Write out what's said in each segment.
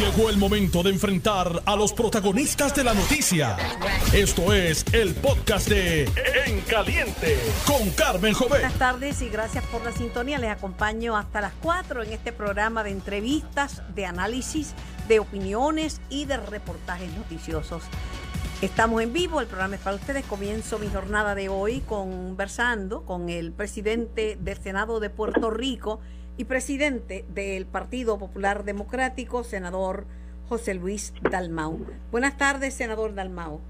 Llegó el momento de enfrentar a los protagonistas de la noticia. Esto es el podcast de En Caliente con Carmen Jovet. Buenas tardes y gracias por la sintonía. Les acompaño hasta las 4 en este programa de entrevistas, de análisis, de opiniones y de reportajes noticiosos. Estamos en vivo, el programa es para ustedes. Comienzo mi jornada de hoy conversando con el presidente del Senado de Puerto Rico y presidente del Partido Popular Democrático, senador José Luis Dalmau. Buenas tardes, senador Dalmau.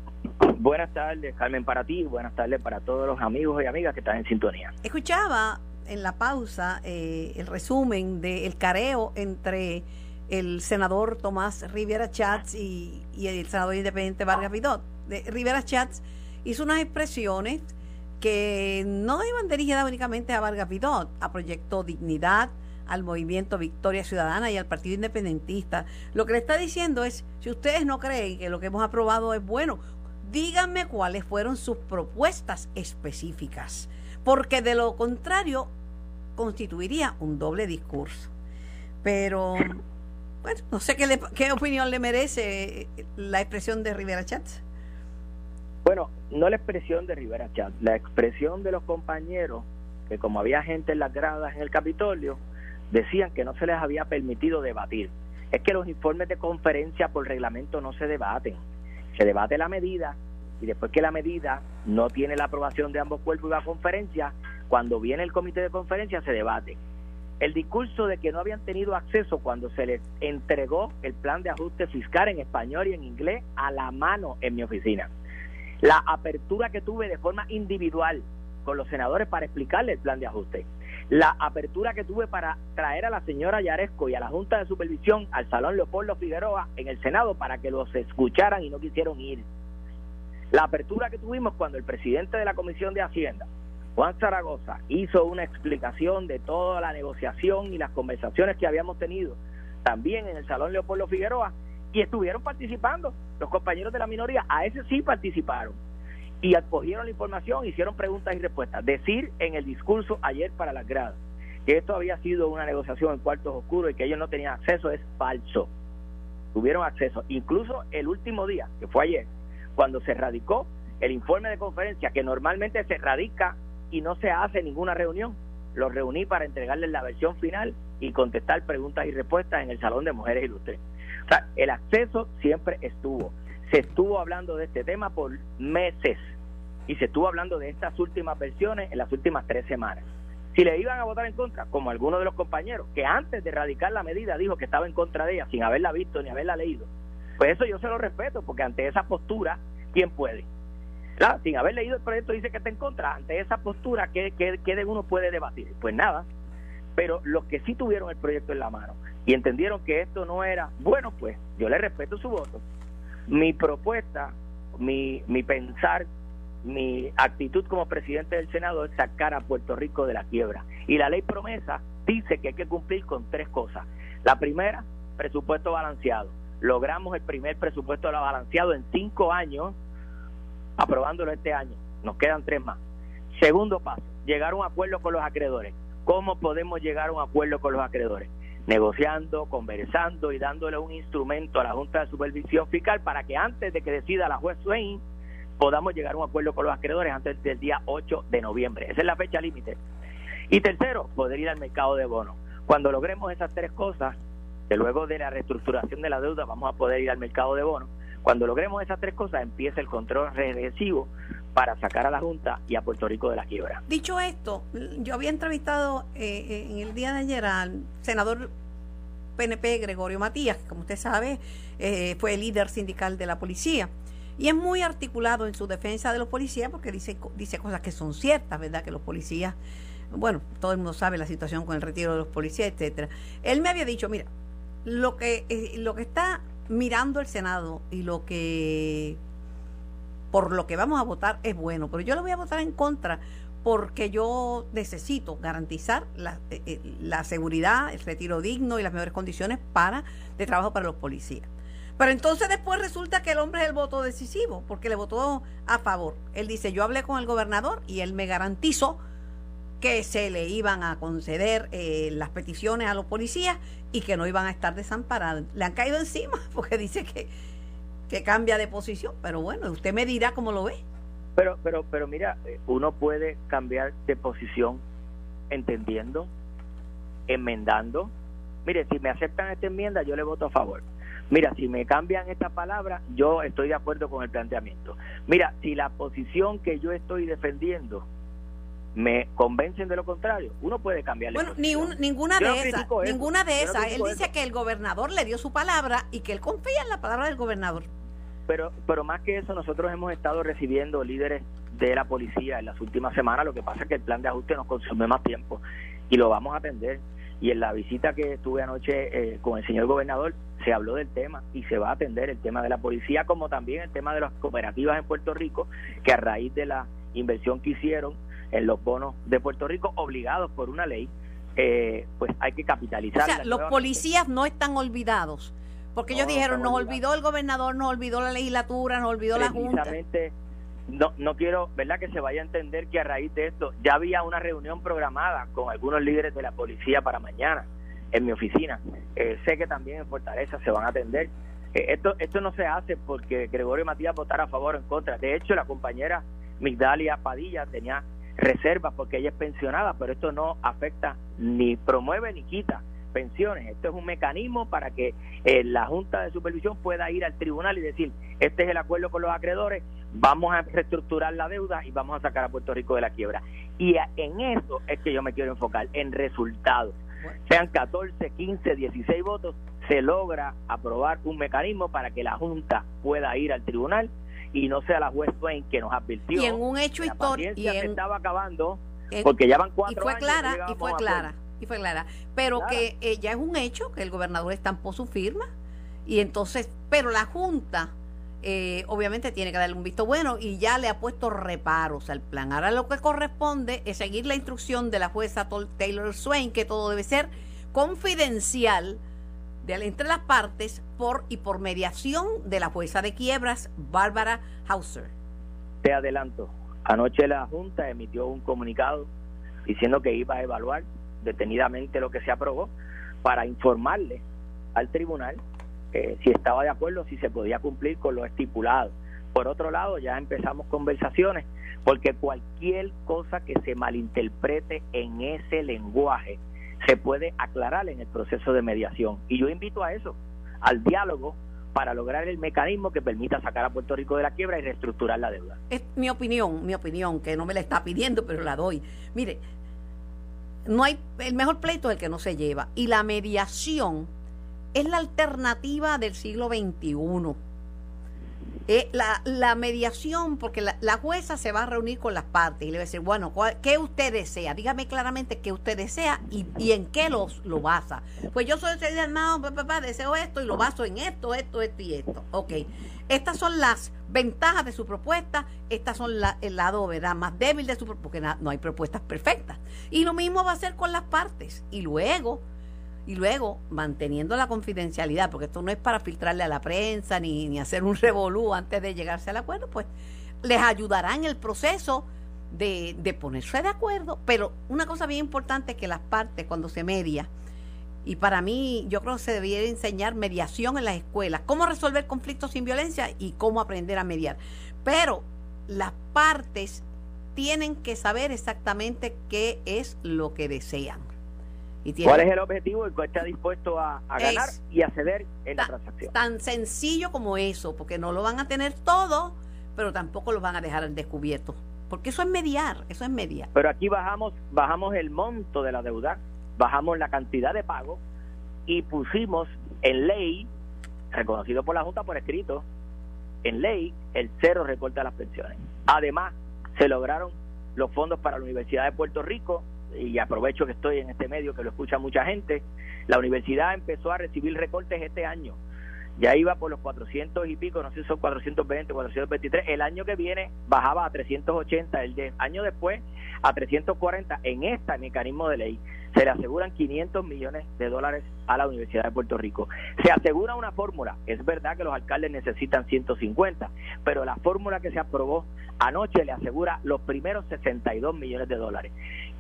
Buenas tardes, Carmen, para ti, buenas tardes para todos los amigos y amigas que están en sintonía. Escuchaba en la pausa eh, el resumen del careo entre el senador Tomás Rivera Chats y, el senador independiente Vargas Vidot. De, Rivera Chats hizo unas expresiones que no iban dirigidas únicamente a Vargas Vidot, a Proyecto Dignidad, al movimiento Victoria Ciudadana y al Partido Independentista. Lo que le está diciendo es, si ustedes no creen que lo que hemos aprobado es bueno, díganme cuáles fueron sus propuestas específicas, porque de lo contrario constituiría un doble discurso. Pero, bueno, no sé qué, qué opinión le merece la expresión de Rivera Chats. Bueno, no la expresión de Rivera Chat, la expresión de los compañeros, que como había gente en las gradas en el Capitolio, decían que no se les había permitido debatir. Es que los informes de conferencia por reglamento no se debaten. Se debate la medida y después que la medida no tiene la aprobación de ambos cuerpos y la conferencia, cuando viene el comité de conferencia se debate. El discurso de que no habían tenido acceso cuando se les entregó el plan de ajuste fiscal en español y en inglés a la mano en mi oficina la apertura que tuve de forma individual con los senadores para explicarle el plan de ajuste, la apertura que tuve para traer a la señora Yaresco y a la Junta de Supervisión al Salón Leopoldo Figueroa en el Senado para que los escucharan y no quisieron ir, la apertura que tuvimos cuando el presidente de la Comisión de Hacienda, Juan Zaragoza, hizo una explicación de toda la negociación y las conversaciones que habíamos tenido también en el Salón Leopoldo Figueroa y estuvieron participando. Los compañeros de la minoría, a ese sí participaron y acogieron la información, hicieron preguntas y respuestas. Decir en el discurso ayer para las gradas que esto había sido una negociación en cuartos oscuros y que ellos no tenían acceso es falso. Tuvieron acceso. Incluso el último día, que fue ayer, cuando se radicó el informe de conferencia, que normalmente se radica y no se hace ninguna reunión, lo reuní para entregarles la versión final y contestar preguntas y respuestas en el Salón de Mujeres Ilustres sea, el acceso siempre estuvo. Se estuvo hablando de este tema por meses y se estuvo hablando de estas últimas versiones en las últimas tres semanas. Si le iban a votar en contra, como algunos de los compañeros, que antes de radicar la medida dijo que estaba en contra de ella sin haberla visto ni haberla leído, pues eso yo se lo respeto, porque ante esa postura, ¿quién puede? sin haber leído el proyecto dice que está en contra. Ante esa postura, ¿qué, qué, qué de uno puede debatir? Pues nada. Pero los que sí tuvieron el proyecto en la mano y entendieron que esto no era bueno, pues yo le respeto su voto. Mi propuesta, mi, mi pensar, mi actitud como presidente del Senado es sacar a Puerto Rico de la quiebra. Y la ley promesa dice que hay que cumplir con tres cosas. La primera, presupuesto balanceado. Logramos el primer presupuesto balanceado en cinco años, aprobándolo este año. Nos quedan tres más. Segundo paso, llegar a un acuerdo con los acreedores. ¿Cómo podemos llegar a un acuerdo con los acreedores? Negociando, conversando y dándole un instrumento a la Junta de Supervisión Fiscal para que antes de que decida la juez Swain podamos llegar a un acuerdo con los acreedores antes del día 8 de noviembre. Esa es la fecha límite. Y tercero, poder ir al mercado de bonos. Cuando logremos esas tres cosas, que luego de la reestructuración de la deuda vamos a poder ir al mercado de bonos, cuando logremos esas tres cosas empieza el control regresivo para sacar a la Junta y a Puerto Rico de la quiebra. Dicho esto, yo había entrevistado eh, eh, en el día de ayer al senador PNP Gregorio Matías, que como usted sabe eh, fue el líder sindical de la policía. Y es muy articulado en su defensa de los policías porque dice, dice cosas que son ciertas, ¿verdad? Que los policías, bueno, todo el mundo sabe la situación con el retiro de los policías, etcétera. Él me había dicho, mira, lo que, lo que está mirando el Senado y lo que por lo que vamos a votar es bueno, pero yo lo voy a votar en contra porque yo necesito garantizar la, eh, eh, la, seguridad, el retiro digno y las mejores condiciones para de trabajo para los policías. Pero entonces después resulta que el hombre es el voto decisivo, porque le votó a favor. Él dice, yo hablé con el gobernador y él me garantizó que se le iban a conceder eh, las peticiones a los policías y que no iban a estar desamparados. Le han caído encima porque dice que, que cambia de posición, pero bueno, usted me dirá cómo lo ve. Pero, pero, pero mira, eh, uno puede cambiar de posición entendiendo, enmendando. Mire, si me aceptan esta enmienda, yo le voto a favor. Mira, si me cambian esta palabra, yo estoy de acuerdo con el planteamiento. Mira, si la posición que yo estoy defendiendo me convencen de lo contrario, uno puede cambiar. Bueno, ni ninguna, de esas, ninguna de esas. Él dice que el gobernador le dio su palabra y que él confía en la palabra del gobernador. Pero, pero más que eso, nosotros hemos estado recibiendo líderes de la policía en las últimas semanas. Lo que pasa es que el plan de ajuste nos consume más tiempo y lo vamos a atender. Y en la visita que tuve anoche eh, con el señor gobernador, se habló del tema y se va a atender el tema de la policía, como también el tema de las cooperativas en Puerto Rico, que a raíz de la inversión que hicieron en los bonos de Puerto Rico, obligados por una ley, eh, pues hay que capitalizar. O sea, los policías no están olvidados, porque ellos dijeron, nos olvidó el gobernador, nos olvidó la legislatura, nos olvidó la Junta. No, no quiero, ¿verdad?, que se vaya a entender que a raíz de esto ya había una reunión programada con algunos líderes de la policía para mañana en mi oficina. Eh, sé que también en Fortaleza se van a atender. Eh, esto, esto no se hace porque Gregorio Matías votara a favor o en contra. De hecho, la compañera Migdalia Padilla tenía reservas porque ella es pensionada, pero esto no afecta ni promueve ni quita pensiones. Esto es un mecanismo para que eh, la Junta de Supervisión pueda ir al tribunal y decir, este es el acuerdo con los acreedores, vamos a reestructurar la deuda y vamos a sacar a Puerto Rico de la quiebra. Y en eso es que yo me quiero enfocar, en resultados. Sean 14, 15, 16 votos, se logra aprobar un mecanismo para que la Junta pueda ir al tribunal y no sea la juez Swain que nos advirtió. Y en un hecho histórico. Y se estaba acabando porque ya van cuatro y fue clara, y fue clara, y fue clara. Pero que eh, ya es un hecho que el gobernador estampó su firma y entonces, pero la Junta eh, obviamente tiene que darle un visto bueno y ya le ha puesto reparos al plan. Ahora lo que corresponde es seguir la instrucción de la jueza Taylor Swain, que todo debe ser confidencial de, entre las partes por y por mediación de la jueza de quiebras, Bárbara Hauser. Te adelanto, anoche la Junta emitió un comunicado diciendo que iba a evaluar detenidamente lo que se aprobó para informarle al tribunal eh, si estaba de acuerdo, si se podía cumplir con lo estipulado. Por otro lado, ya empezamos conversaciones, porque cualquier cosa que se malinterprete en ese lenguaje se puede aclarar en el proceso de mediación. Y yo invito a eso, al diálogo, para lograr el mecanismo que permita sacar a Puerto Rico de la quiebra y reestructurar la deuda. Es mi opinión, mi opinión, que no me la está pidiendo, pero la doy. Mire, no hay el mejor pleito es el que no se lleva y la mediación es la alternativa del siglo XXI. Eh, la, la, mediación, porque la, jueza se va a reunir con las partes y le va a decir, bueno, ¿qué usted desea? Dígame claramente qué usted desea y, y en qué los, lo basa. Pues yo soy el armado, papá, deseo esto y lo baso en esto, esto, esto y esto. Ok, estas son las ventajas de su propuesta, estas son el lado ¿verdad? más débil de su propuesta, porque no hay propuestas perfectas. Y lo mismo va a ser con las partes. Y luego y luego manteniendo la confidencialidad, porque esto no es para filtrarle a la prensa ni, ni hacer un revolú antes de llegarse al acuerdo, pues les ayudará en el proceso de, de, ponerse de acuerdo. Pero una cosa bien importante es que las partes cuando se media, y para mí yo creo que se debería enseñar mediación en las escuelas, cómo resolver conflictos sin violencia y cómo aprender a mediar. Pero las partes tienen que saber exactamente qué es lo que desean. ¿Cuál es el objetivo y cuál está dispuesto a, ganar y a ceder en la transacción? Tan sencillo como eso, porque no lo van a tener todo, pero tampoco lo van a dejar al descubierto. Porque eso es mediar, eso es mediar. Pero aquí bajamos, bajamos el monto de la deuda, bajamos la cantidad de pago y pusimos en ley, reconocido por la Junta por escrito, en ley el cero recorte a las pensiones. Además, se lograron los fondos para la Universidad de Puerto Rico y aprovecho que estoy en este medio que lo escucha mucha gente, la universidad empezó a recibir recortes este año. Ya iba por los 400 y pico, no sé si son 420, 423. El año que viene bajaba a 380, el año después a 340 en este mecanismo de ley se le aseguran 500 millones de dólares a la Universidad de Puerto Rico. Se asegura una fórmula, es verdad que los alcaldes necesitan 150, pero la fórmula que se aprobó anoche le asegura los primeros 62 millones de dólares.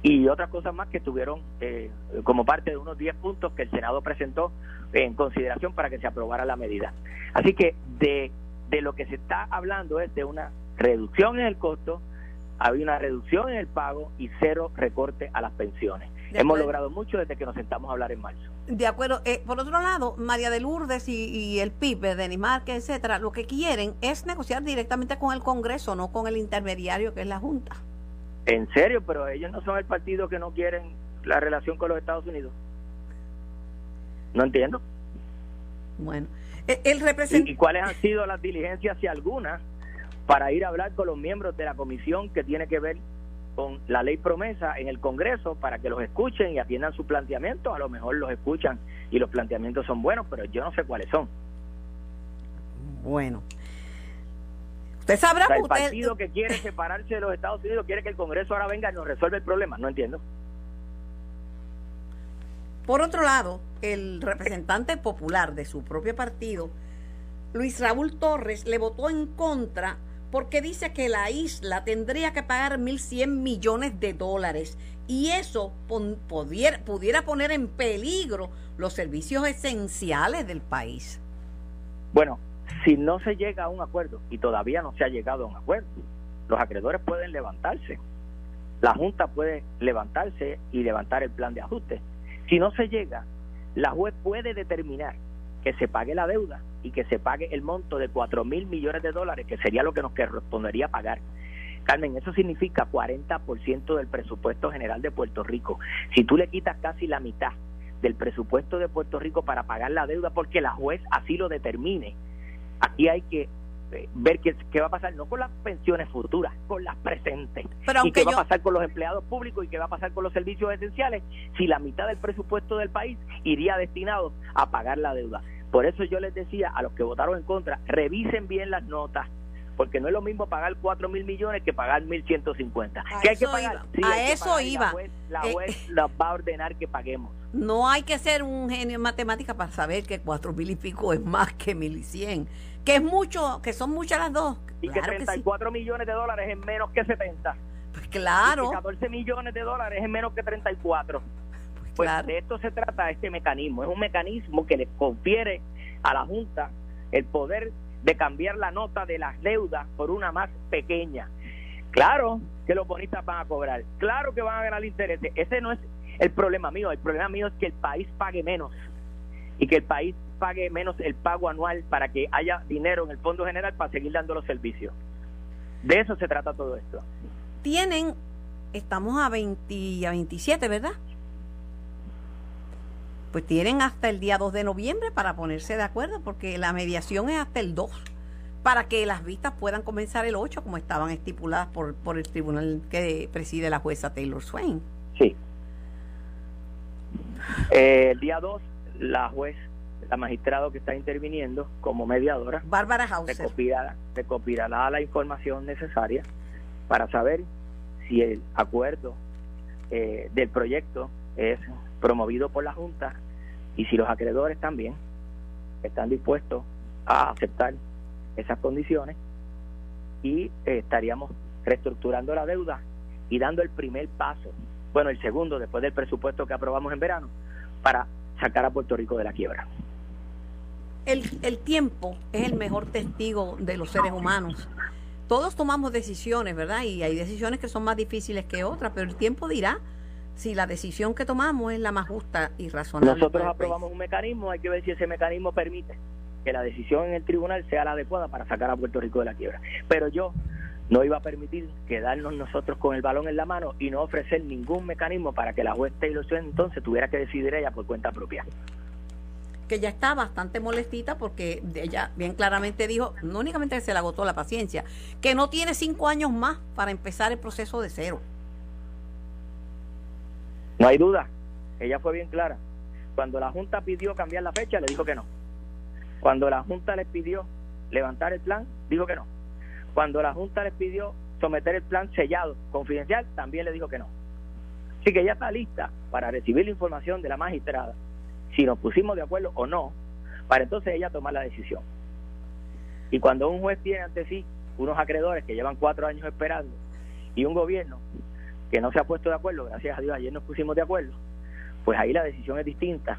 Y otras cosas más que estuvieron eh, como parte de unos 10 puntos que el Senado presentó en consideración para que se aprobara la medida. Así que de, de lo que se está hablando es de una reducción en el costo, había una reducción en el pago y cero recorte a las pensiones. Hemos logrado mucho desde que nos sentamos a hablar en marzo. De acuerdo. Eh, por otro lado, María de Lourdes y, el PIB, Denis Márquez, etcétera, lo que quieren es negociar directamente con el Congreso, no con el intermediario que es la Junta. En serio, pero ellos no son el partido que no quieren la relación con los Estados Unidos. No entiendo. Bueno, el, representante... ¿Y cuáles han sido las diligencias, si alguna, para ir a hablar con los miembros de la comisión que tiene que ver con la ley promesa en el Congreso para que los escuchen y atiendan sus planteamientos. A lo mejor los escuchan y los planteamientos son buenos, pero yo no sé cuáles son. Bueno. Usted sabrá. el partido que quiere separarse de los Estados Unidos quiere que el Congreso ahora venga y nos resuelva el problema. No entiendo. Por otro lado, el representante popular de su propio partido, Luis Raúl Torres, le votó en contra porque dice que la isla tendría que pagar 1.100 millones de dólares y eso pudiera, pudiera poner en peligro los servicios esenciales del país. Bueno, si no se llega a un acuerdo, y todavía no se ha llegado a un acuerdo, los acreedores pueden levantarse. La Junta puede levantarse y levantar el plan de ajuste. Si no se llega, la juez puede determinar que se pague la deuda y que se pague el monto de 4 mil millones de dólares, que sería lo que nos correspondería pagar. Carmen, eso significa 40% del presupuesto general de Puerto Rico. Si tú le quitas casi la mitad del presupuesto de Puerto Rico para pagar la deuda porque la juez así lo determine, aquí hay que eh, ver qué, qué, va a pasar, no con las pensiones futuras, con las presentes. y qué va a pasar con los empleados públicos y qué va a pasar con los servicios esenciales si la mitad del presupuesto del país iría destinado a pagar la deuda. Por eso yo les decía a los que votaron en contra, revisen bien las notas, porque no es lo mismo pagar 4 mil millones que pagar 1.150. ¿Qué hay que pagar? a eso iba. La juez, eh, la va a ordenar que paguemos. No hay que ser un genio en matemáticas para saber que 4 mil y pico es más que 1.100. Que es mucho, que son muchas las dos. Y que 34 millones de dólares es menos que 70. Pues claro. Y 14 millones de dólares es menos que 34. Pues de esto se trata este mecanismo. Es un mecanismo que le confiere a la Junta el poder de cambiar la nota de las deudas por una más pequeña. Claro que los bonistas van a cobrar, claro que van a ganar intereses. Ese no es el problema mío. El problema mío es que el país pague menos y que el país pague menos el pago anual para que haya dinero en el Fondo General para seguir dando los servicios. De eso se trata todo esto. Tienen, estamos a 20 a 27, ¿verdad? Pues tienen hasta el día 2 de noviembre para ponerse de acuerdo, porque la mediación es hasta el 2, para que las vistas puedan comenzar el 8, como estaban estipuladas por, por el tribunal que preside la jueza Taylor Swain. Sí. Eh, el día 2, la juez, la magistrado que está interviniendo como mediadora, Bárbara Hauser, recopilará, la información necesaria para saber si el acuerdo eh, del proyecto es promovido por la Junta y si los acreedores también están dispuestos a aceptar esas condiciones y eh, estaríamos reestructurando la deuda y dando el primer paso, bueno, el segundo después del presupuesto que aprobamos en verano, para sacar a Puerto Rico de la quiebra. El, el tiempo es el mejor testigo de los seres humanos. Todos tomamos decisiones, ¿verdad? Y hay decisiones que son más difíciles que otras, pero el tiempo dirá si la decisión que tomamos es la más justa y razonable. Nosotros aprobamos un mecanismo, hay que ver si ese mecanismo permite que la decisión en el tribunal sea la adecuada para sacar a Puerto Rico de la quiebra. Pero yo no iba a permitir quedarnos nosotros con el balón en la mano y no ofrecer ningún mecanismo para que la juez Taylor Swift entonces tuviera que decidir ella por cuenta propia. Que ya está bastante molestita porque ella bien claramente dijo, no únicamente que se le agotó la paciencia, que no tiene cinco años más para empezar el proceso de cero. No hay duda, ella fue bien clara. Cuando la Junta pidió cambiar la fecha, le dijo que no. Cuando la Junta les pidió levantar el plan, dijo que no. Cuando la Junta les pidió someter el plan sellado, confidencial, también le dijo que no. Así que ella está lista para recibir la información de la magistrada, si nos pusimos de acuerdo o no, para entonces ella tomar la decisión. Y cuando un juez tiene ante sí unos acreedores que llevan cuatro años esperando y un gobierno que no se ha puesto de acuerdo, gracias a Dios ayer nos pusimos de acuerdo, pues ahí la decisión es distinta.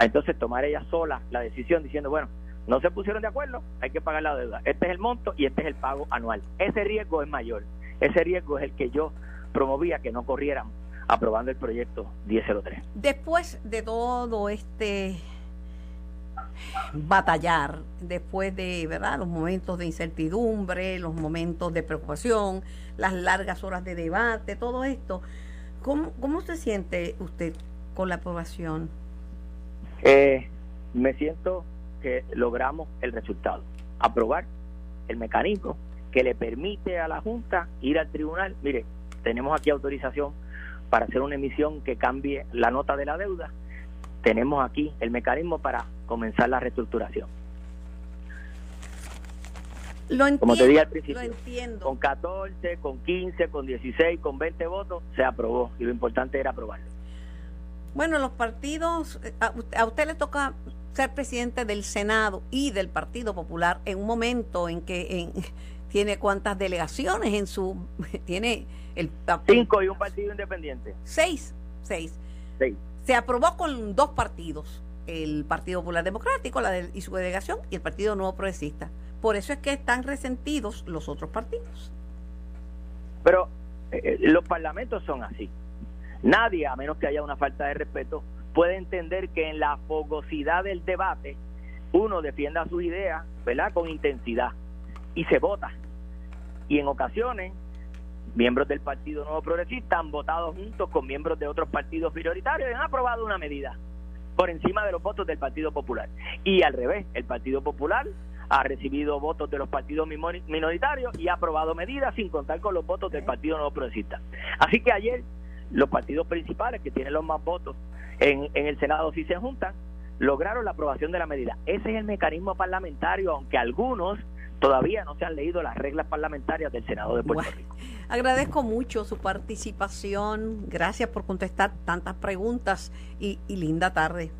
Entonces tomar ella sola la decisión diciendo, bueno, no se pusieron de acuerdo, hay que pagar la deuda. Este es el monto y este es el pago anual. Ese riesgo es mayor. Ese riesgo es el que yo promovía que no corrieran aprobando el proyecto 1003. Después de todo este batallar, después de ¿verdad? los momentos de incertidumbre, los momentos de preocupación, las largas horas de debate, todo esto, ¿cómo, cómo se siente usted con la aprobación? Eh, me siento que logramos el resultado, aprobar el mecanismo que le permite a la Junta ir al tribunal. Mire, tenemos aquí autorización para hacer una emisión que cambie la nota de la deuda. Tenemos aquí el mecanismo para comenzar la reestructuración. Lo entiendo, Como te dije al principio, lo entiendo. con 14, con 15, con 16, con 20 votos, se aprobó y lo importante era aprobarlo. Bueno, los partidos, eh, a, a usted le toca ser presidente del Senado y del Partido Popular en un momento en que en, tiene cuántas delegaciones en su tiene el Cinco y un partido independiente. seis seis Seis. Se aprobó con dos partidos el Partido Popular Democrático y su delegación y el Partido Nuevo Progresista por eso es que están resentidos los otros partidos Pero eh, los parlamentos son así. Nadie, a menos que haya una falta de respeto, puede entender que en la fogosidad del debate uno defienda sus ideas, ¿verdad? Con intensidad y se vota. Y en ocasiones, miembros del Partido Nuevo Progresista han votado juntos con miembros de otros partidos prioritarios y han aprobado una medida por encima de los votos del Partido Popular. Y al revés, el Partido Popular ha recibido votos de los partidos minori- minoritarios y ha aprobado medidas sin contar con los votos del Partido Nuevo Progresista. Así que ayer los partidos principales que tienen los más votos en, en el Senado si se juntan, lograron la aprobación de la medida. Ese es el mecanismo parlamentario, aunque algunos todavía no se han leído las reglas parlamentarias del Senado de Puerto Bueno. Rico. agradezco mucho su participación gracias por contestar tantas preguntas y, y linda tarde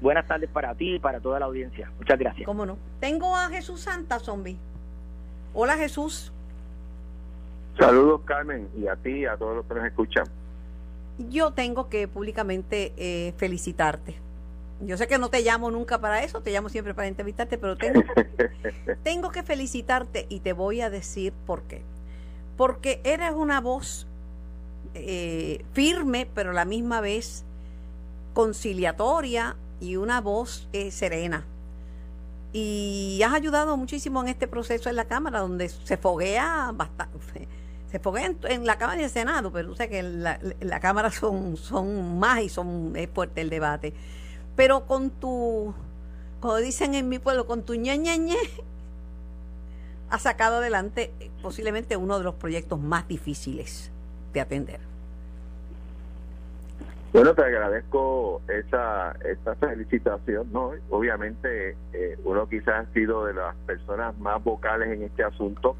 Buenas tardes para ti y para toda la audiencia. Muchas gracias. cómo no tengo a Jesús Santa zombie hola Jesús Saludos, Carmen, y a ti y a todos los que nos escuchan. yo tengo que públicamente eh, felicitarte. Yo sé que no te llamo nunca para eso, te llamo siempre para entrevistarte, pero tengo, tengo que felicitarte y te voy a decir por qué. Porque eres una voz eh, firme, pero a la misma vez conciliatoria y una voz eh, serena. Y has ayudado muchísimo en este proceso en la Cámara, donde se foguea bastante. Se foguea en, en la Cámara y el Senado, pero sé que en la, en la Cámara son, son más y son es fuerte el debate. Pero con tu, como dicen en mi pueblo, con tu ñe, ñe, ñe, has sacado adelante eh, posiblemente uno de los proyectos más difíciles de atender. Bueno, te agradezco esa, esa felicitación, ¿no? Obviamente, eh, uno quizás ha sido de las personas más vocales en este asunto,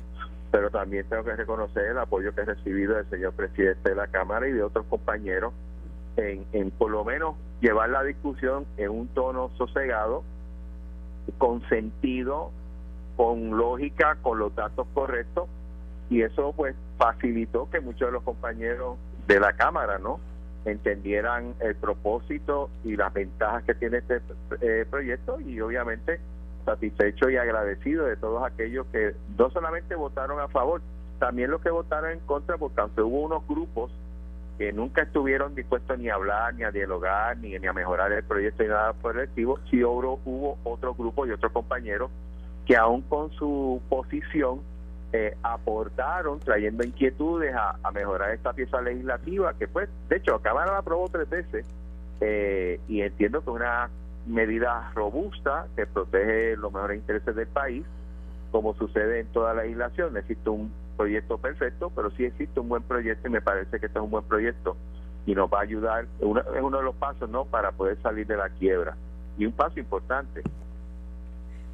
pero también tengo que reconocer el apoyo que he recibido del señor presidente de la Cámara y de otros compañeros en, en por lo menos llevar la discusión en un tono sosegado, con sentido, con lógica, con los datos correctos, y eso pues facilitó que muchos de los compañeros de la Cámara, ¿no? entendieran el propósito y las ventajas que tiene este eh, proyecto y obviamente satisfecho y agradecido de todos aquellos que no solamente votaron a favor, también los que votaron en contra, porque aunque hubo unos grupos que nunca estuvieron dispuestos ni a hablar, ni a dialogar, ni, ni a mejorar el proyecto ni nada por el estilo, sí hubo, hubo otros grupos y otros compañeros que aún con su posición eh, aportaron trayendo inquietudes a, mejorar esta pieza legislativa que pues de hecho Cámara la aprobó tres veces eh, y entiendo que una medida robusta que protege los mejores intereses del país como sucede en toda la legislación existe un proyecto perfecto pero sí existe un buen proyecto y me parece que este es un buen proyecto y nos va a ayudar es uno de los pasos no para poder salir de la quiebra y un paso importante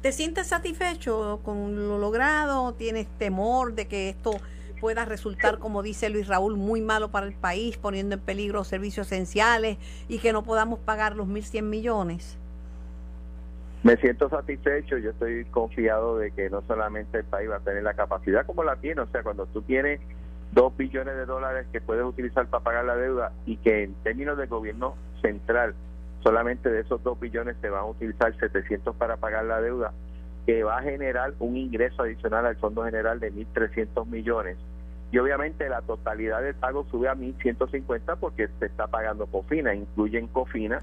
¿Te sientes satisfecho con lo logrado? ¿Tienes temor de que esto pueda resultar, como dice Luis Raúl, muy malo para el país, poniendo en peligro servicios esenciales y que no podamos pagar los 1.100 millones? Me siento satisfecho, yo estoy confiado de que no solamente el país va a tener la capacidad como la tiene, o sea, cuando tú tienes 2 billones de dólares que puedes utilizar para pagar la deuda y que en términos de gobierno central solamente de esos 2 billones se van a utilizar 700 para pagar la deuda, que va a generar un ingreso adicional al Fondo General de 1.300 millones. Y obviamente la totalidad del pago sube a 1.150 porque se está pagando COFINA, incluyen COFINA,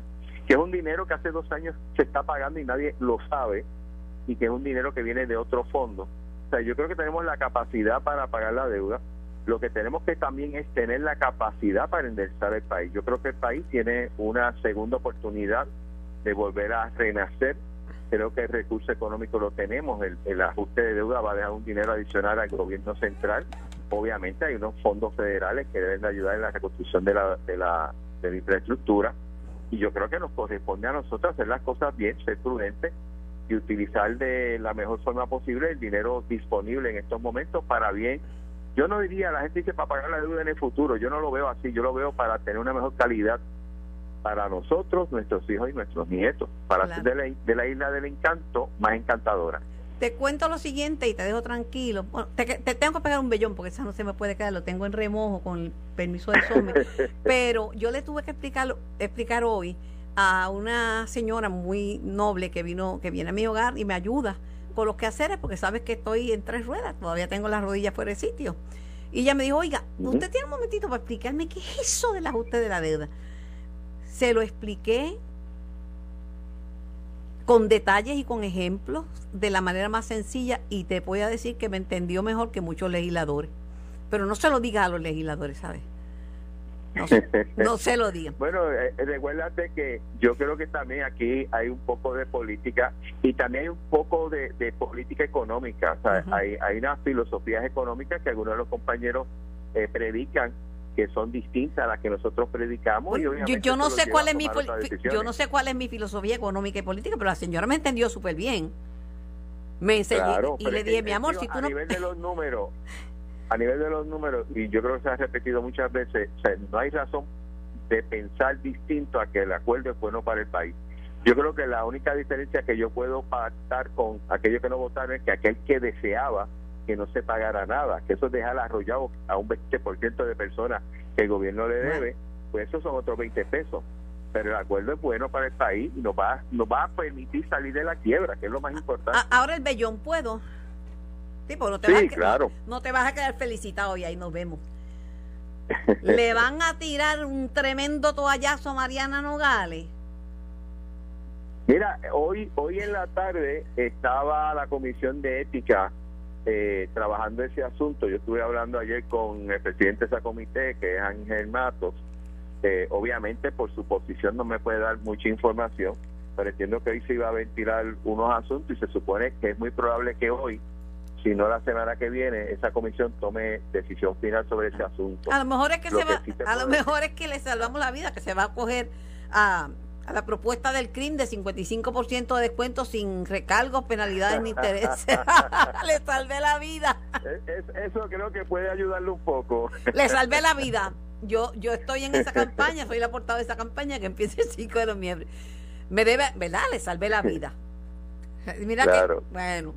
que es un dinero que hace dos años se está pagando y nadie lo sabe, y que es un dinero que viene de otro fondo. O sea, yo creo que tenemos la capacidad para pagar la deuda. Lo que tenemos que también es tener la capacidad para enderezar el país. Yo creo que el país tiene una segunda oportunidad de volver a renacer creo que el recurso económico lo tenemos, el, ajuste de deuda va a dejar un dinero adicional al gobierno central. Obviamente hay unos fondos federales que deben de ayudar en la reconstrucción de la, de la, de la infraestructura y yo creo que nos corresponde a nosotros hacer las cosas bien, ser prudentes y utilizar de la mejor forma posible el dinero disponible en estos momentos para bien. Yo no diría, la gente dice para pagar la deuda en el futuro, yo no lo veo así, yo lo veo para tener una mejor calidad para nosotros, nuestros hijos y nuestros nietos, para hacer de la, de la isla del encanto más encantadora. Te cuento lo siguiente y te dejo tranquilo. te, tengo que pegar un bellón porque eso no se me puede quedar, lo tengo en remojo con el permiso de Somme. Pero yo le tuve que explicar, explicar hoy a una señora muy noble que vino, que viene a mi hogar y me ayuda con los quehaceres porque sabes que estoy en tres ruedas, todavía tengo las rodillas fuera de sitio. Y ella me dijo, oiga, usted tiene un momentito para explicarme qué es eso del ajuste de la deuda. Se lo expliqué con detalles y con ejemplos de la manera más sencilla y te voy a decir que me entendió mejor que muchos legisladores. Pero no se lo diga a los legisladores, ¿sabes? No, se lo digan. bueno, eh, eh, recuérdate que yo creo que también aquí hay un poco de política y también hay un poco de, política económica. O sea, hay, hay unas filosofías económicas que algunos de los compañeros eh, predican que son distintas a las que nosotros predicamos. y yo, no sé cuál es mi yo no sé cuál es mi filosofía económica y política, pero la señora me entendió súper bien. Me enseñó y le dije, mi amor, si tú a nivel de los números, a nivel de los números, y yo creo que se ha repetido muchas veces, no hay razón de pensar distinto a que el acuerdo es bueno para el país. Yo creo que la única diferencia que yo puedo pactar con aquellos que no votaron es que aquel que deseaba que no se pagara nada, que eso es dejar arrollado a un 20% de personas que el gobierno le debe, pues esos son otros 20 pesos. Pero el acuerdo es bueno para el país y nos va, nos va a permitir salir de la quiebra, que es lo más importante. Ahora el bellón puedo. Sí, pues no te, vas a, claro. no, te vas a quedar felicitado y ahí nos vemos. Le van a tirar un tremendo toallazo a Mariana Nogales. Mira, hoy hoy en la tarde estaba la comisión de ética eh, trabajando ese asunto. Yo estuve hablando ayer con el presidente de esa comité, que es Ángel Matos. Eh, obviamente, por su posición no me puede dar mucha información, pero entiendo que hoy se iba a ventilar unos asuntos y se supone que es muy probable que hoy, si no la semana que viene, esa comisión tome decisión final sobre ese asunto. A lo mejor es que, se va, a lo mejor es que le salvamos la vida, que se va a coger a a la propuesta del CRIM de 55% de descuento sin recargos, penalidades ni intereses. Le salvé la vida. eso creo que puede ayudarle un poco. Le salvé la vida. Yo, yo estoy en esa campaña, soy la portada de esa campaña que empieza el 5 de noviembre. Me debe, ¿verdad? Le salvé la vida. Mira que, bueno,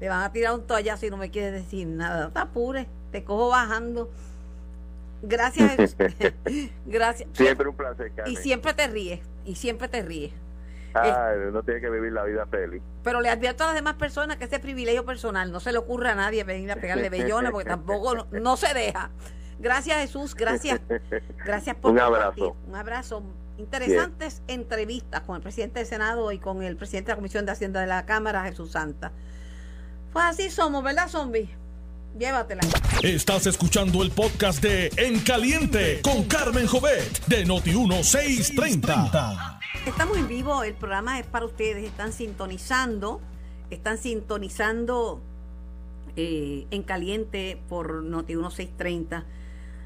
le van a tirar un toallazo y no me quiere decir nada. No te apures, te cojo bajando. Gracias. Gracias. Siempre un placer, Y siempre te ríes y siempre te ríes. Ah, no tiene que vivir la vida feliz. Pero le advierto a las demás personas que ese privilegio personal no se le ocurre a nadie venir a pegarle bellones porque tampoco no, se deja. Gracias Jesús, gracias. Gracias por Un abrazo. Un abrazo. Interesantes entrevistas con el presidente del Senado y con el presidente de la Comisión de Hacienda de la Cámara, Jesús Santa. Pues así somos, ¿verdad, zombie? Llévatela. Estás escuchando el podcast de En Caliente con Carmen Jovet de Noti1630. Estamos en vivo, el programa es para ustedes. Están sintonizando, están sintonizando eh, En Caliente por Noti1630.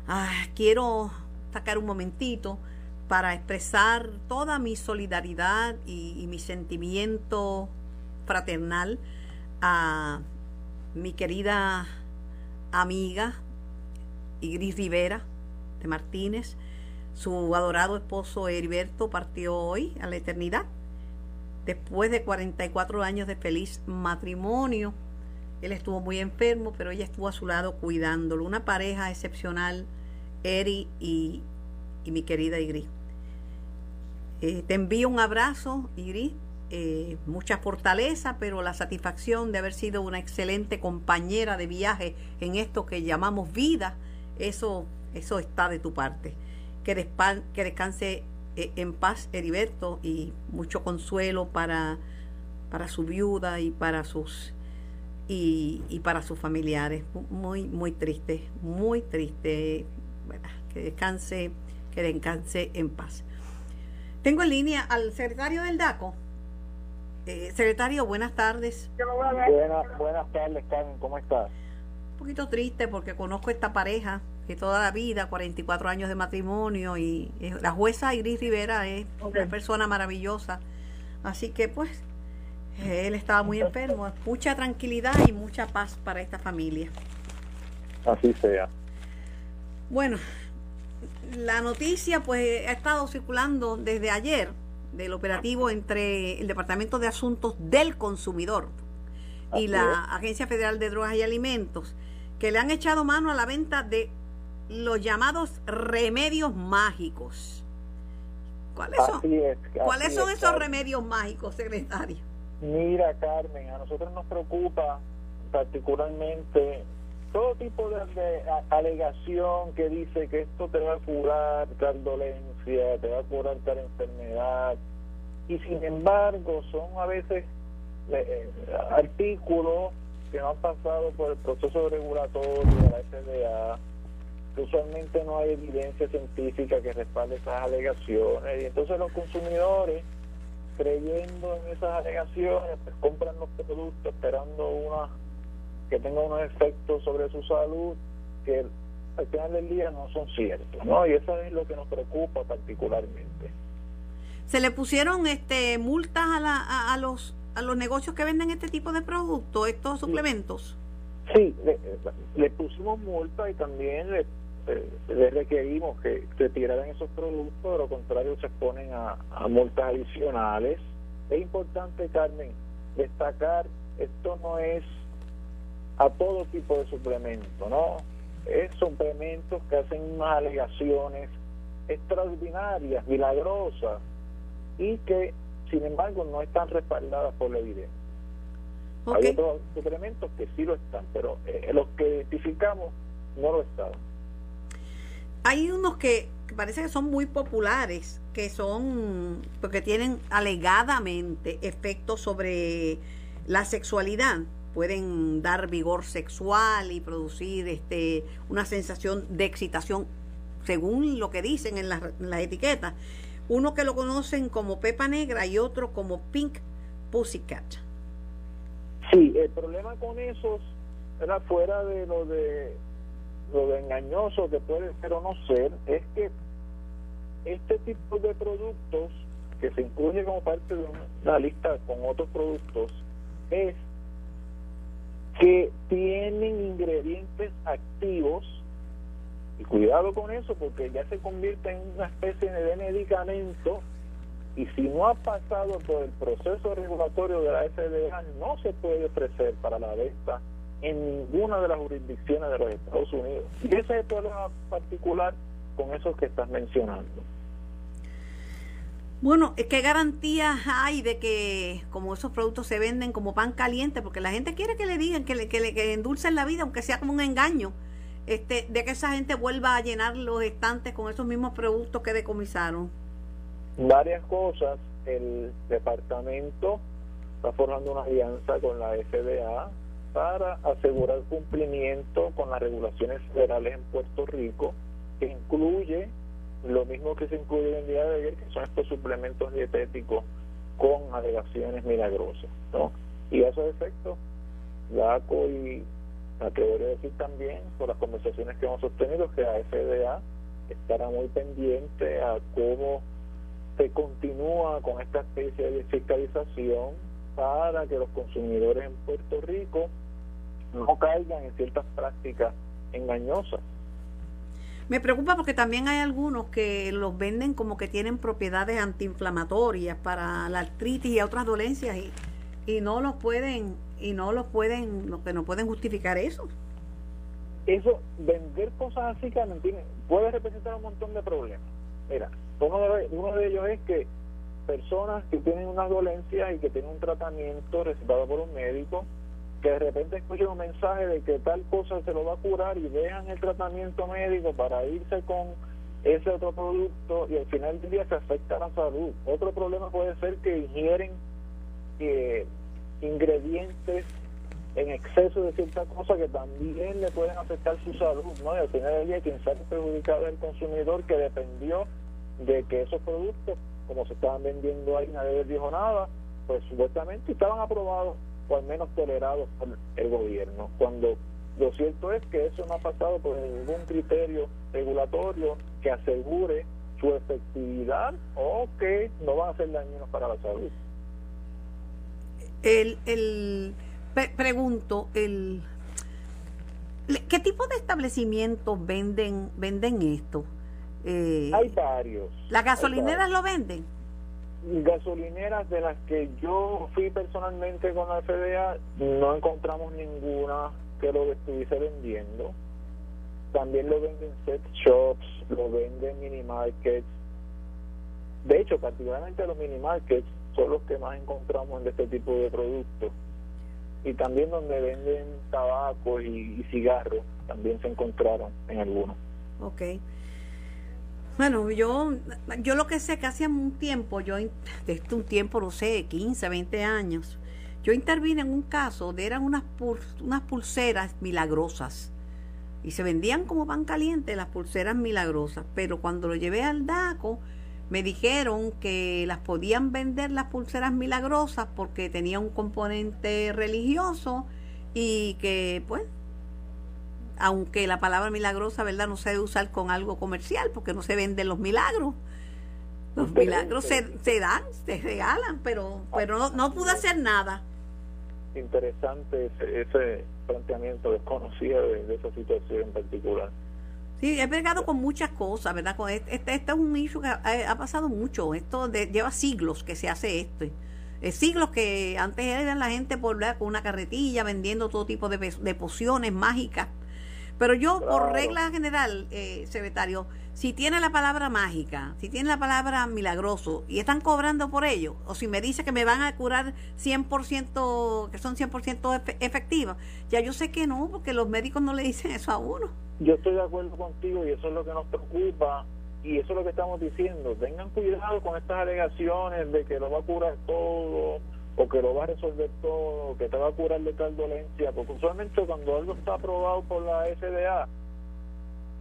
Ah, quiero sacar un momentito para expresar toda mi solidaridad y, y mi sentimiento fraternal a mi querida amiga Igris Rivera de Martínez. Su adorado esposo Heriberto partió hoy a la eternidad. Después de 44 años de feliz matrimonio, Él estuvo muy enfermo, pero ella estuvo a su lado cuidándolo. Una pareja excepcional, Eri y, mi querida Igri. Eh, te envío un abrazo, Igri. Eh, mucha fortaleza, pero la satisfacción de haber sido una excelente compañera de viaje en esto que llamamos vida, eso, eso está de tu parte. Que, que descanse eh, en paz Heriberto y mucho consuelo para, para su viuda y para sus y, y para sus familiares. Muy, muy triste, muy triste. que descanse, que descanse en paz. Tengo en línea al secretario del DACO. Eh, secretario, buenas tardes. Buenas, buenas tardes, Carmen, ¿cómo estás? Un poquito triste porque conozco esta pareja que toda la vida, 44 años de matrimonio y la jueza Iris Rivera es una persona maravillosa. Así que pues él estaba muy enfermo. Mucha tranquilidad y mucha paz para esta familia. Así sea. Bueno, la noticia pues ha estado circulando desde ayer del operativo entre el Departamento de Asuntos del Consumidor y la Agencia Federal de Drogas y Alimentos, que le han echado mano a la venta de los llamados remedios mágicos. ¿Cuáles son, ¿cuáles son esos remedios mágicos, secretario? Mira, Carmen, a nosotros nos preocupa particularmente todo tipo de, alegación que dice que esto te va a curar tal dolencia, te va a curar tal enfermedad, y sin embargo son a veces eh, artículos que no han pasado por el proceso regulatorio de la FDA, usualmente no hay evidencia científica que respalde esas alegaciones, y entonces los consumidores creyendo en esas alegaciones, pues compran los productos esperando una que tenga unos efectos sobre su salud que al final del día no son ciertos, ¿no? Y eso es lo que nos preocupa particularmente. ¿Se le pusieron este multas a, la, a, los a los negocios que venden este tipo de productos, estos suplementos? Sí, le, pusimos multa y también le, le requerimos que retiraran esos productos, de lo contrario se exponen a, a multas adicionales. Es importante, Carmen, destacar, esto no es a todo tipo de suplementos, ¿no? Es suplementos que hacen unas alegaciones extraordinarias, milagrosas, y que, sin embargo, no están respaldadas por la evidencia. Hay otros suplementos que sí lo están, pero eh, los que identificamos no lo están. Hay unos que parece que son muy populares, que son, porque tienen alegadamente efectos sobre la sexualidad pueden dar vigor sexual y producir este una sensación de excitación según lo que dicen en las la etiquetas. Uno que lo conocen como pepa negra y otro como pink pussycat. Sí, el problema con esos era fuera de lo de lo de engañoso que puede ser o no ser, es que este tipo de productos que se incluye como parte de una lista con otros productos es que tienen ingredientes activos y cuidado con eso porque ya se convierte en una especie de medicamento y si no ha pasado por el proceso regulatorio de la FDA no se puede ofrecer para la venta en ninguna de las jurisdicciones de los Estados Unidos. Y ese es el problema particular con esos que estás mencionando. Bueno, ¿qué garantías hay de que como esos productos se venden como pan caliente? Porque la gente quiere que le digan, que le, que le que endulcen la vida, aunque sea como un engaño, este, de que esa gente vuelva a llenar los estantes con esos mismos productos que decomisaron. Varias cosas. El departamento está formando una alianza con la FDA para asegurar cumplimiento con las regulaciones federales en Puerto Rico, que incluye lo mismo que se incluye en el día de ayer, que son estos suplementos dietéticos con alegaciones milagrosas. ¿no? Y a esos efectos, la ACO y me atrevería a decir también, por las conversaciones que hemos sostenido, que la FDA estará muy pendiente a cómo se continúa con esta especie de fiscalización para que los consumidores en Puerto Rico no caigan en ciertas prácticas engañosas. Me preocupa porque también hay algunos que los venden como que tienen propiedades antiinflamatorias para la artritis y otras dolencias y y no los pueden y no los pueden que no pueden justificar eso. Eso vender cosas así Carmen tiene, puede representar un montón de problemas. Mira uno de, uno de ellos es que personas que tienen unas dolencias y que tienen un tratamiento recetado por un médico que de repente escuchen un mensaje de que tal cosa se lo va a curar y dejan el tratamiento médico para irse con ese otro producto y al final del día se afecta la salud. Otro problema puede ser que ingieren eh, ingredientes en exceso de ciertas cosas que también le pueden afectar su salud, ¿no? Y al final del día quien sale perjudicado es el consumidor que dependió de que esos productos, como se estaban vendiendo ahí, nadie les dijo nada, pues supuestamente estaban aprobados o al menos tolerados por el gobierno. Cuando lo cierto es que eso no ha pasado por ningún criterio regulatorio que asegure su efectividad o que no va a hacer daño para la salud. El, el pregunto, el ¿qué tipo de establecimientos venden venden esto? Eh, hay varios. ¿Las gasolineras lo venden? Gasolineras de las que yo fui personalmente con la FDA, no encontramos ninguna que lo estuviese vendiendo. También lo venden set shops, lo venden mini markets. De hecho, particularmente los mini markets son los que más encontramos en este tipo de productos. Y también donde venden tabaco y, cigarros, también se encontraron en algunos. Ok. Bueno, yo, yo lo que sé que hace un tiempo, yo, desde un tiempo, no sé, 15, 20 años, yo intervine en un caso de eran unas, unas pulseras milagrosas. Y se vendían como pan caliente las pulseras milagrosas, pero cuando lo llevé al DACO me dijeron que las podían vender las pulseras milagrosas porque tenía un componente religioso y que pues aunque la palabra milagrosa, ¿verdad? No se debe usar con algo comercial porque no se venden los milagros. Los milagros se, se, dan, se regalan, pero, pero no, no pude hacer nada interesante ese, planteamiento desconocido de, esa situación en particular. Sí, he pegado con muchas cosas, ¿verdad? Este, este, este, es un issue que ha, pasado mucho. Esto lleva siglos que se hace esto. Es siglos que antes eran la gente por con una carretilla vendiendo todo tipo de, de pociones mágicas. Pero yo, por regla general, eh, secretario, si tiene la palabra mágica, si tiene la palabra milagroso y están cobrando por ello, o si me dice que me van a curar 100%, que son 100% efectivas, ya yo sé que no, porque los médicos no le dicen eso a uno. Yo estoy de acuerdo contigo y eso es lo que nos preocupa y eso es lo que estamos diciendo. Tengan cuidado con estas alegaciones de que lo va a curar todo o que lo va a resolver todo, que te va a curar de tal dolencia, porque usualmente cuando algo está aprobado por la FDA,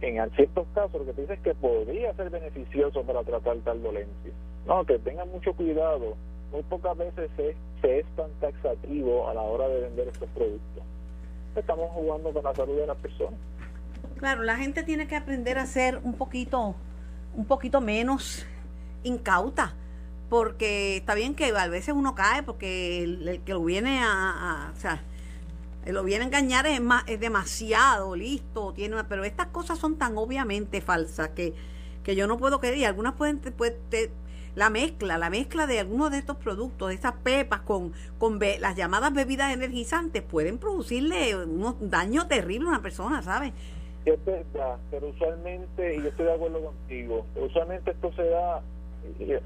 en ciertos casos lo que te dice es que podría ser beneficioso para tratar tal dolencia. No, que tengan mucho cuidado. Muy pocas veces se, se es tan taxativo a la hora de vender estos productos. Estamos jugando con la salud de las personas. Claro, la gente tiene que aprender a ser un poquito, un poquito menos incauta, porque está bien que a veces uno cae porque el, que lo viene a, o sea, lo viene a engañar es, más, es demasiado listo, tiene pero estas cosas son tan obviamente falsas que, que yo no puedo creer. Y algunas pueden, la mezcla, la mezcla de algunos de estos productos, de estas pepas con, con las llamadas bebidas energizantes, pueden producirle unos daños terribles a una persona, ¿sabes? Es verdad, pero usualmente, y yo estoy de acuerdo contigo, usualmente esto se da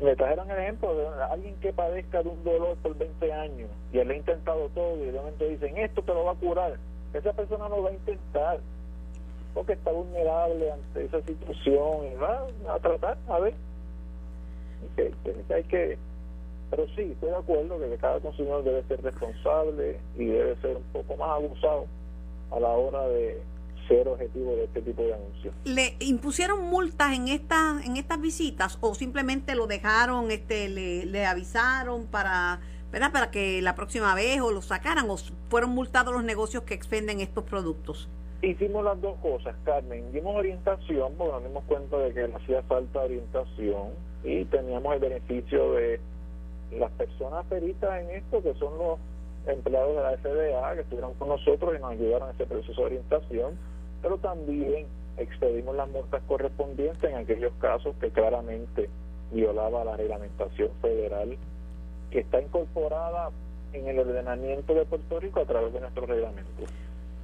me trajeron el ejemplo de alguien que padezca de un dolor por 20 años y él ha intentado todo y de momento dicen esto te lo va a curar esa persona no va a intentar porque está vulnerable ante esa situación y va a tratar a ver. Que, hay que pero sí estoy de acuerdo que cada consumidor debe ser responsable y debe ser un poco más abusado a la hora de ser objetivo de este tipo de anuncios. ¿Le impusieron multas en estas en estas visitas o simplemente lo dejaron, este, le, le avisaron para, ¿verdad? para que la próxima vez o lo sacaran o fueron multados los negocios que expenden estos productos? Hicimos las dos cosas, Carmen. Dimos orientación porque nos dimos cuenta de que hacía falta orientación y teníamos el beneficio de las personas peritas en esto, que son los empleados de la FDA que estuvieron con nosotros y nos ayudaron en ese proceso de orientación pero también expedimos las multas correspondientes en aquellos casos que claramente violaba la reglamentación federal que está incorporada en el ordenamiento de Puerto Rico a través de nuestro reglamento.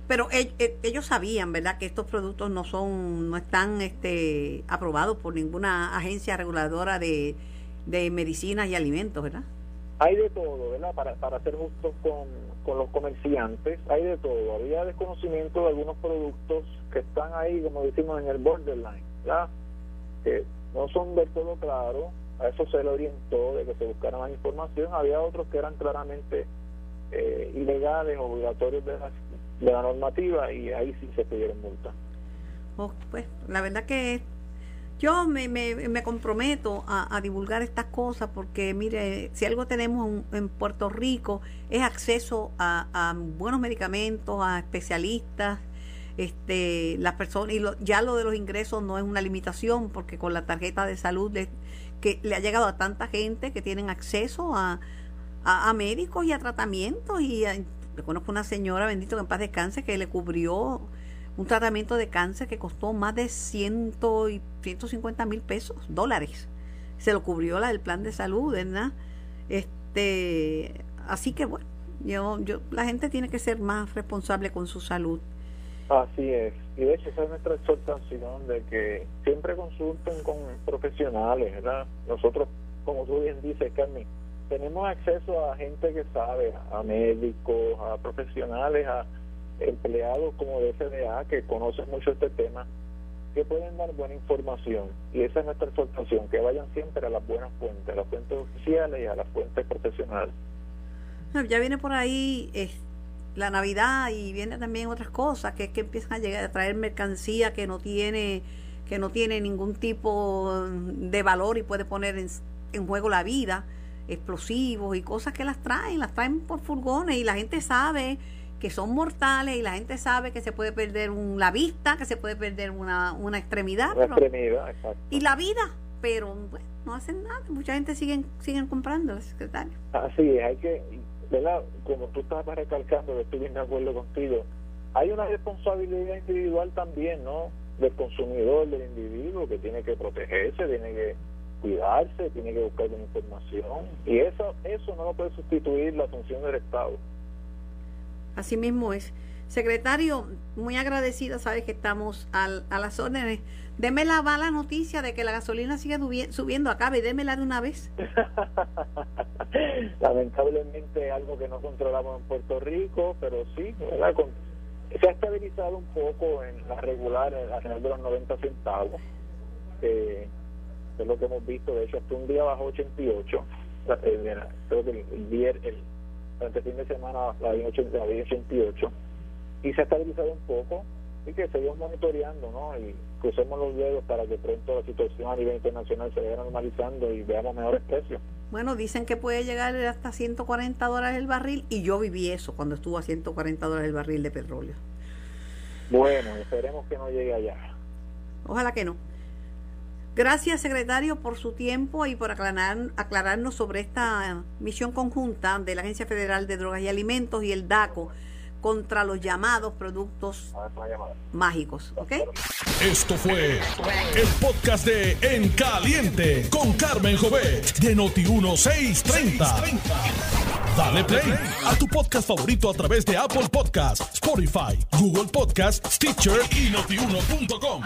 Pero ellos sabían, ¿verdad?, que estos productos no son, no están este, aprobados por ninguna agencia reguladora de, de medicinas y alimentos, ¿verdad? Hay de todo, ¿verdad? Para, para ser justos con, con los comerciantes, hay de todo. Había desconocimiento de algunos productos que están ahí, como decimos, en el borderline, ¿verdad? Que no son del todo claros, a eso se le orientó de que se buscara más información. Había otros que eran claramente eh, ilegales, obligatorios de la, normativa y ahí sí se pidieron multas. Oh, pues la verdad que yo me, me, comprometo a, divulgar estas cosas porque, mire, si algo tenemos en, Puerto Rico es acceso a, buenos medicamentos, a especialistas, este, las personas, y ya lo de los ingresos no es una limitación porque con la tarjeta de salud que le ha llegado a tanta gente que tienen acceso a, a, médicos y a tratamientos y le conozco una señora, bendito que en paz descanse, que le cubrió un tratamiento de cáncer que costó más de ciento y 150 mil pesos, dólares. Se lo cubrió la del plan de salud, ¿verdad? Este, así que bueno, yo, yo, la gente tiene que ser más responsable con su salud. Así es. Y de hecho esa es nuestra exhortación de que siempre consulten con profesionales, ¿verdad? Nosotros, como tú bien dices, Carmen, tenemos acceso a gente que sabe, a médicos, a profesionales, a empleados como de FDA que conocen mucho este tema, que pueden dar buena información. Y esa es nuestra exhortación, que vayan siempre a las buenas fuentes, a las fuentes oficiales y a las fuentes profesionales. Ya viene por ahí la Navidad y viene también otras cosas que, que empiezan a llegar a traer mercancía que no tiene que no tiene ningún tipo de valor y puede poner en, en juego la vida explosivos y cosas que las traen, las traen por furgones y la gente sabe que son mortales y la gente sabe que se puede perder un, la vista, que se puede perder una, una extremidad. Y la vida, pero no hacen nada. Mucha gente siguen, siguen comprando, secretario. Así es, hay que, ¿verdad? Como tú estabas recalcando, estoy bien de acuerdo contigo, hay una responsabilidad individual también, ¿no? Del consumidor, del individuo, que tiene que protegerse, tiene que cuidarse, tiene que buscar información. Y eso, eso no lo puede sustituir la función del Estado. Así mismo es. Secretario, muy agradecida, sabes que estamos al, a las órdenes. Deme la mala noticia de que la gasolina sigue subiendo. Acabe, démela de una vez. Lamentablemente algo que no controlamos en Puerto Rico, pero sí, se ha estabilizado un poco en la regular, alrededor de los 90 centavos. Eh, es lo que hemos visto. De hecho, hasta un día bajó 88. Eh, creo que el, el, el durante el fin de semana la vi 88 y se ha estabilizado un poco y que seguimos monitoreando ¿no? y crucemos los dedos para que pronto la situación a nivel internacional se vaya normalizando y veamos mejores precios. Bueno, dicen que puede llegar hasta 140 dólares el barril y yo viví eso cuando estuvo a 140 dólares el barril de petróleo. Bueno, esperemos que no llegue allá. Ojalá que no. Gracias, secretario, por su tiempo y por aclarar, aclararnos sobre esta misión conjunta de la Agencia Federal de Drogas y Alimentos y el DACO contra los llamados productos mágicos. ¿Ok? Esto fue el podcast de En Caliente con Carmen Jovet de Noti1630. Dale play a tu podcast favorito a través de Apple Podcasts, Spotify, Google Podcasts, Stitcher y notiuno.com.